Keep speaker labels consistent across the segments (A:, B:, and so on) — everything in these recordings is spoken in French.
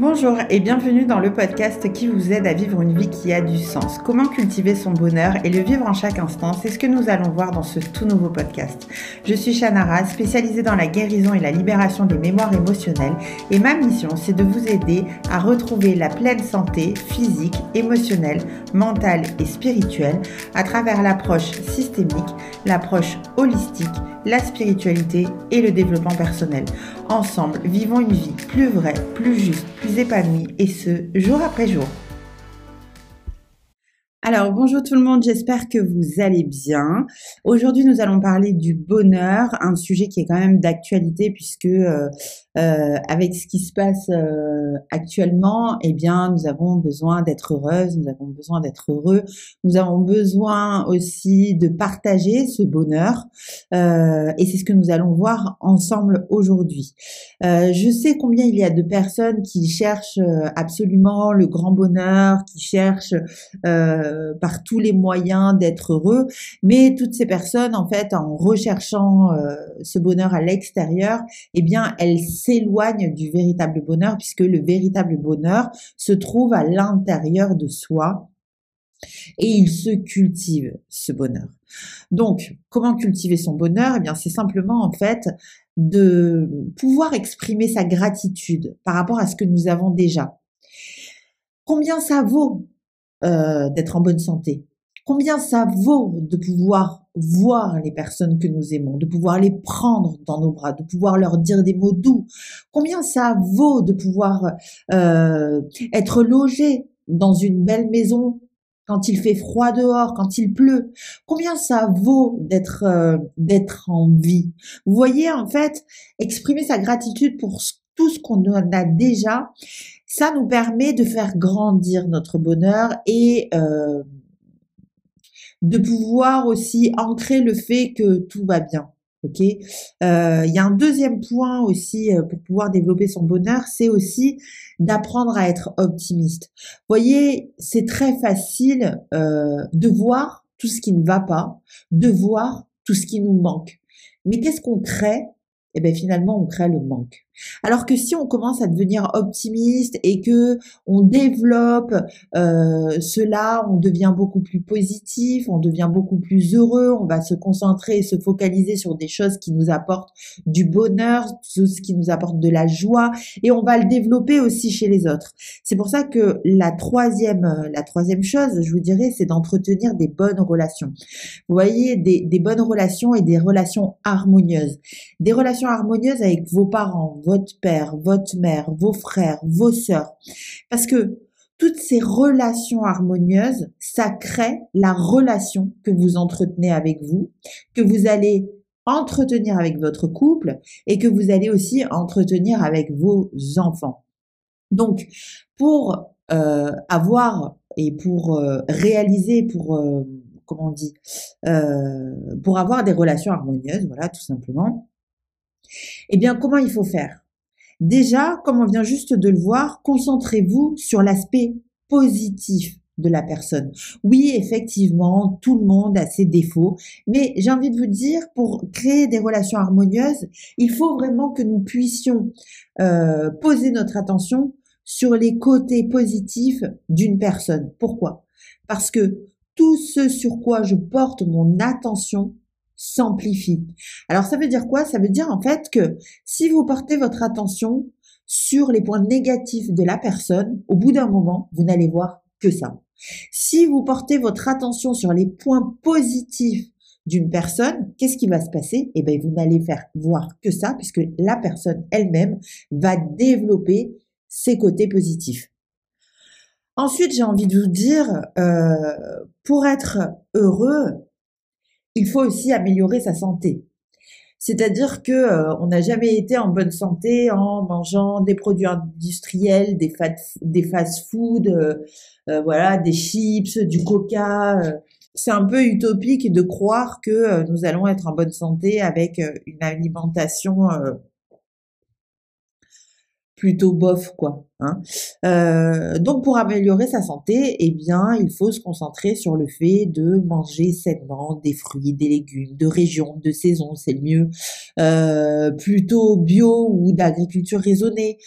A: Bonjour et bienvenue dans le podcast qui vous aide à vivre une vie qui a du sens. Comment cultiver son bonheur et le vivre en chaque instant, c'est ce que nous allons voir dans ce tout nouveau podcast. Je suis Shanara, spécialisée dans la guérison et la libération des mémoires émotionnelles et ma mission c'est de vous aider à retrouver la pleine santé physique, émotionnelle, mentale et spirituelle à travers l'approche systémique, l'approche holistique la spiritualité et le développement personnel. Ensemble, vivons une vie plus vraie, plus juste, plus épanouie et ce, jour après jour. Alors bonjour tout le monde, j'espère que vous allez bien. Aujourd'hui nous allons parler du bonheur, un sujet qui est quand même d'actualité puisque euh, euh, avec ce qui se passe euh, actuellement, eh bien nous avons besoin d'être heureuses, nous avons besoin d'être heureux, nous avons besoin aussi de partager ce bonheur et c'est ce que nous allons voir ensemble aujourd'hui. je sais combien il y a de personnes qui cherchent absolument le grand bonheur, qui cherchent par tous les moyens d'être heureux, mais toutes ces personnes, en fait, en recherchant euh, ce bonheur à l'extérieur, eh bien, elles s'éloignent du véritable bonheur, puisque le véritable bonheur se trouve à l'intérieur de soi et il se cultive ce bonheur. Donc, comment cultiver son bonheur? Eh bien, c'est simplement en fait de pouvoir exprimer sa gratitude par rapport à ce que nous avons déjà. Combien ça vaut? Euh, d'être en bonne santé. Combien ça vaut de pouvoir voir les personnes que nous aimons, de pouvoir les prendre dans nos bras, de pouvoir leur dire des mots doux? Combien ça vaut de pouvoir euh, être logé dans une belle maison quand il fait froid dehors, quand il pleut? Combien ça vaut d'être euh, d'être en vie? Vous voyez, en fait, exprimer sa gratitude pour tout ce qu'on a déjà, ça nous permet de faire grandir notre bonheur et euh, de pouvoir aussi ancrer le fait que tout va bien. Ok? Euh, il y a un deuxième point aussi euh, pour pouvoir développer son bonheur, c'est aussi d'apprendre à être optimiste. Voyez, c'est très facile de voir tout ce qui ne va pas, de voir tout ce qui nous manque. Mais qu'est-ce qu'on crée? Eh bien, finalement, on crée le manque. Alors que si on commence à devenir optimiste et que on développe euh, cela, on devient beaucoup plus positif, on devient beaucoup plus heureux, on va se concentrer se focaliser sur des choses qui nous apportent du bonheur, ce qui nous apporte de la joie, et on va le développer aussi chez les autres. C'est pour ça que la troisième, la troisième chose, je vous dirais, c'est d'entretenir des bonnes relations. Vous voyez, des bonnes relations et des relations harmonieuses. Des relations harmonieuses avec vos parents, votre père, votre mère, vos frères, vos sœurs. Parce que toutes ces relations harmonieuses, ça crée la relation que vous entretenez avec vous, que vous allez entretenir avec votre couple et que vous allez aussi entretenir avec vos enfants. Donc, pour euh, avoir et pour euh, réaliser, pour euh, comment on dit, pour avoir des relations harmonieuses, voilà, tout simplement. Eh bien, comment il faut faire? Déjà, comme on vient juste de le voir, concentrez-vous sur l'aspect positif de la personne. Oui, effectivement, tout le monde a ses défauts, mais j'ai envie de vous dire, pour créer des relations harmonieuses, il faut vraiment que nous puissions euh, poser notre attention sur les côtés positifs d'une personne. Pourquoi? Parce que tout ce sur quoi je porte mon attention s'amplifie. Alors ça veut dire quoi? Ça veut dire en fait que si vous portez votre attention sur les points négatifs de la personne, au bout d'un moment, vous n'allez voir que ça. Si vous portez votre attention sur les points positifs d'une personne, qu'est-ce qui va se passer? Eh bien, vous n'allez faire voir que ça, puisque la personne elle-même va développer ses côtés positifs. Ensuite, j'ai envie de vous dire, euh, pour être heureux, il faut aussi améliorer sa santé. C'est-à-dire que euh, on n'a jamais été en bonne santé en mangeant des produits industriels, des, fast-food, euh, euh, voilà, des chips, du coca. C'est un peu utopique de croire que nous allons être en bonne santé avec une alimentation plutôt bof quoi. Hein. Euh, donc pour améliorer sa santé, eh bien il faut se concentrer sur le fait de manger sainement des fruits, des légumes de région, de saison, c'est le mieux, euh, plutôt bio ou d'agriculture raisonnée.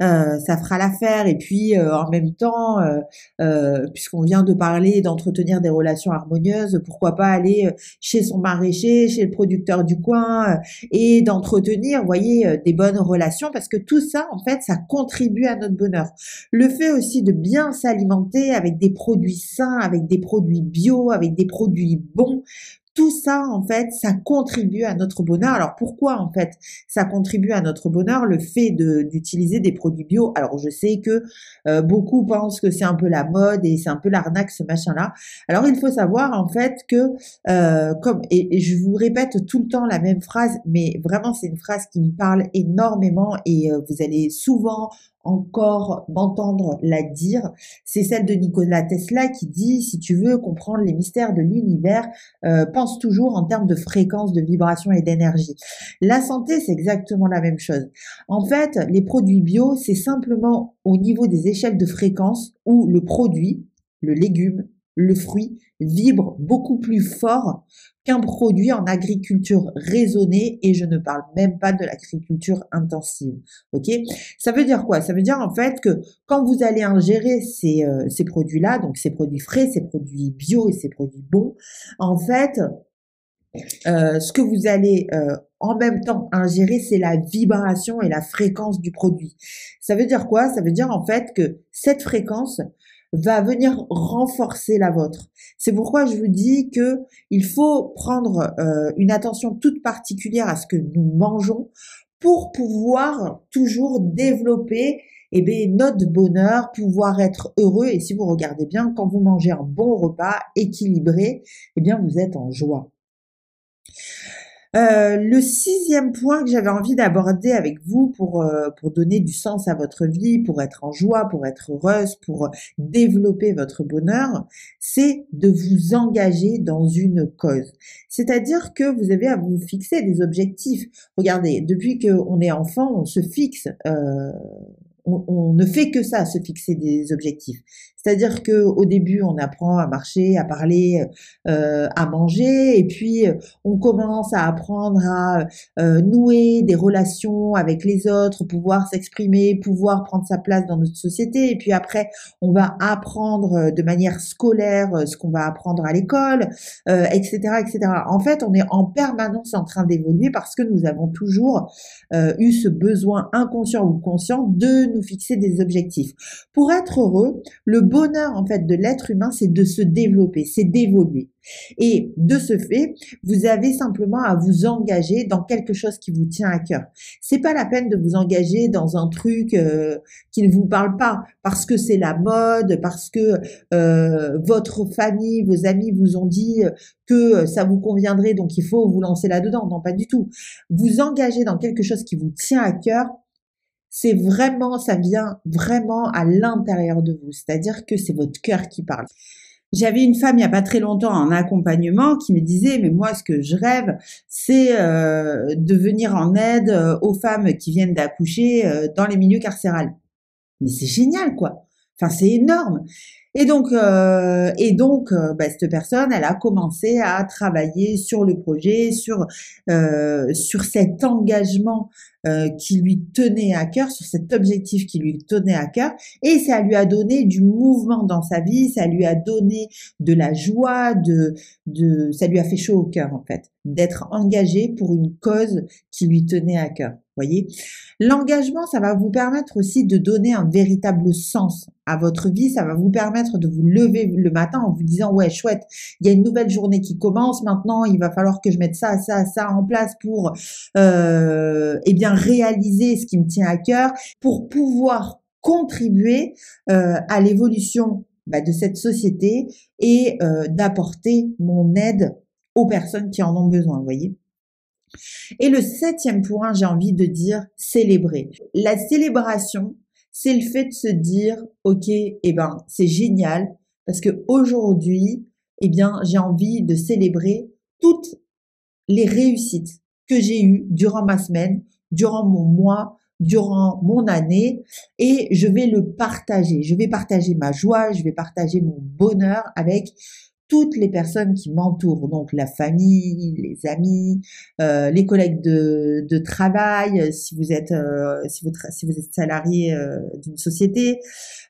A: Euh, ça fera l'affaire. Et puis euh, en même temps, euh, puisqu'on vient de parler d'entretenir des relations harmonieuses, pourquoi pas aller chez son maraîcher, chez le producteur du coin et d'entretenir, voyez, des bonnes relations parce que tout ça, en fait, ça contribue à notre bonheur. Le fait aussi de bien s'alimenter avec des produits sains, avec des produits bio, avec des produits bons, tout ça, en fait, ça contribue à notre bonheur. Alors pourquoi, en fait, ça contribue à notre bonheur? Le fait d'utiliser des produits bio. Alors je sais que euh, beaucoup pensent que c'est un peu la mode et c'est un peu l'arnaque, ce machin-là. Alors il faut savoir, en fait, que euh, comme et, je vous répète tout le temps la même phrase, mais vraiment c'est une phrase qui me parle énormément et euh, vous allez souvent encore m'entendre la dire, c'est celle de Nikola Tesla qui dit si tu veux comprendre les mystères de l'univers, euh, pense toujours en termes de fréquence, de vibration et d'énergie. La santé, c'est exactement la même chose. En fait, les produits bio, c'est simplement au niveau des échelles de fréquence où le produit, le légume, le fruit vibre beaucoup plus fort qu'un produit en agriculture raisonnée et je ne parle même pas de l'agriculture intensive. Ok? Ça veut dire quoi? Ça veut dire en fait que quand vous allez ingérer ces, euh, ces produits-là, donc ces produits frais, ces produits bio et ces produits bons, en fait, euh, ce que vous allez euh, en même temps ingérer, c'est la vibration et la fréquence du produit. Ça veut dire quoi? Ça veut dire en fait que cette fréquence, va venir renforcer la vôtre. C'est pourquoi je vous dis que il faut prendre euh, une attention toute particulière à ce que nous mangeons pour pouvoir toujours développer eh bien, notre bonheur, pouvoir être heureux. Et si vous regardez bien, quand vous mangez un bon repas équilibré, eh bien, vous êtes en joie. Euh, le sixième point que j'avais envie d'aborder avec vous pour, euh, pour donner du sens à votre vie, pour être en joie, pour être heureuse, pour développer votre bonheur, c'est de vous engager dans une cause. C'est-à-dire que vous avez à vous fixer des objectifs. Regardez, depuis qu'on est enfant, on se fixe euh, on, ne fait que ça, se fixer des objectifs. C'est-à-dire que au début, on apprend à marcher, à parler, euh, à manger, et puis euh, on commence à apprendre à euh, nouer des relations avec les autres, pouvoir s'exprimer, pouvoir prendre sa place dans notre société. Et puis après, on va apprendre de manière scolaire ce qu'on va apprendre à l'école, etc., etc. En fait, on est en permanence en train d'évoluer parce que nous avons toujours eu ce besoin inconscient ou conscient de nous fixer des objectifs. Pour être heureux, le bonheur en fait de l'être humain, c'est de se développer, c'est d'évoluer. Et de ce fait, vous avez simplement à vous engager dans quelque chose qui vous tient à cœur. C'est pas la peine de vous engager dans un truc euh, qui ne vous parle pas parce que c'est la mode, parce que euh, votre famille, vos amis vous ont dit que ça vous conviendrait, donc il faut vous lancer là-dedans. Non, pas du tout. Vous engagez dans quelque chose qui vous tient à cœur c'est vraiment, ça vient vraiment à l'intérieur de vous. C'est-à-dire que c'est votre cœur qui parle. J'avais une femme il n'y a pas très longtemps en accompagnement qui me disait mais moi ce que je rêve c'est euh, de venir en aide euh, aux femmes qui viennent d'accoucher euh, dans les milieux carcérales. Mais c'est génial quoi. Enfin c'est énorme. Et donc, euh, et donc, euh, bah, cette personne, elle a commencé à travailler sur le projet, sur euh, sur cet engagement qui lui tenait à cœur, sur cet objectif qui lui tenait à cœur, et ça lui a donné du mouvement dans sa vie, ça lui a donné de la joie, de de, ça lui a fait chaud au cœur en fait, d'être engagé pour une cause qui lui tenait à cœur. L'engagement, ça va vous permettre aussi de donner un véritable sens à votre vie. Ça va vous permettre de vous lever le matin en vous disant ouais chouette, il y a une nouvelle journée qui commence. Maintenant, il va falloir que je mette ça, ça, ça en place pour euh, eh bien réaliser ce qui me tient à cœur, pour pouvoir contribuer euh, à l'évolution bah, de cette société et euh, d'apporter mon aide aux personnes qui en ont besoin. Voyez. Et le septième point, j'ai envie de dire célébrer. La célébration, c'est le fait de se dire, ok, eh ben, c'est génial parce que aujourd'hui, eh bien, j'ai envie de célébrer toutes les réussites que j'ai eues durant ma semaine, durant mon mois, durant mon année et je vais le partager. Je vais partager ma joie, je vais partager mon bonheur avec toutes les personnes qui m'entourent, donc la famille, les amis, euh, les collègues de, travail, si vous êtes euh, si vous êtes salarié euh, d'une société,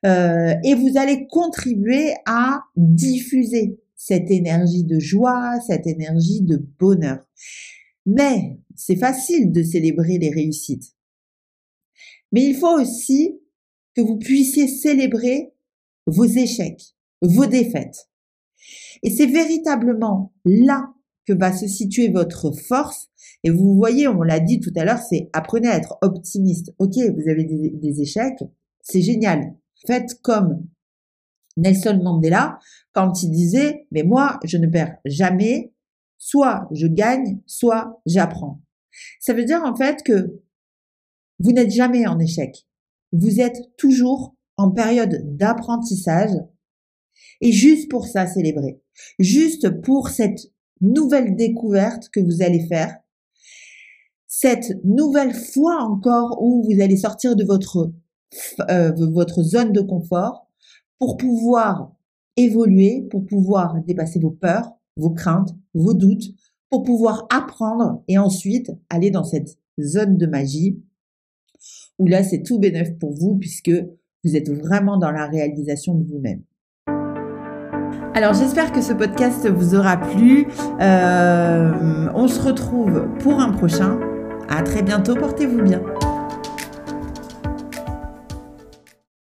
A: et vous allez contribuer à diffuser cette énergie de joie, cette énergie de bonheur. Mais c'est facile de célébrer les réussites. Mais il faut aussi que vous puissiez célébrer vos échecs, vos défaites. Et c'est véritablement là que va se situer votre force. Et vous voyez, on l'a dit tout à l'heure, c'est apprenez à être optimiste. Ok, vous avez des, échecs, c'est génial. Faites comme Nelson Mandela quand il disait, mais moi, je ne perds jamais, soit je gagne, soit j'apprends. Ça veut dire en fait que vous n'êtes jamais en échec. Vous êtes toujours en période d'apprentissage et juste pour ça célébrer. Juste pour cette nouvelle découverte que vous allez faire. Cette nouvelle fois encore où vous allez sortir de votre, euh, votre zone de confort pour pouvoir évoluer, pour pouvoir dépasser vos peurs, vos craintes, vos doutes, pour pouvoir apprendre et ensuite aller dans cette zone de magie où là c'est tout bénéf pour vous puisque vous êtes vraiment dans la réalisation de vous-même. Alors j'espère que ce podcast vous aura plu. Euh, on se retrouve pour un prochain. À très bientôt, portez-vous bien.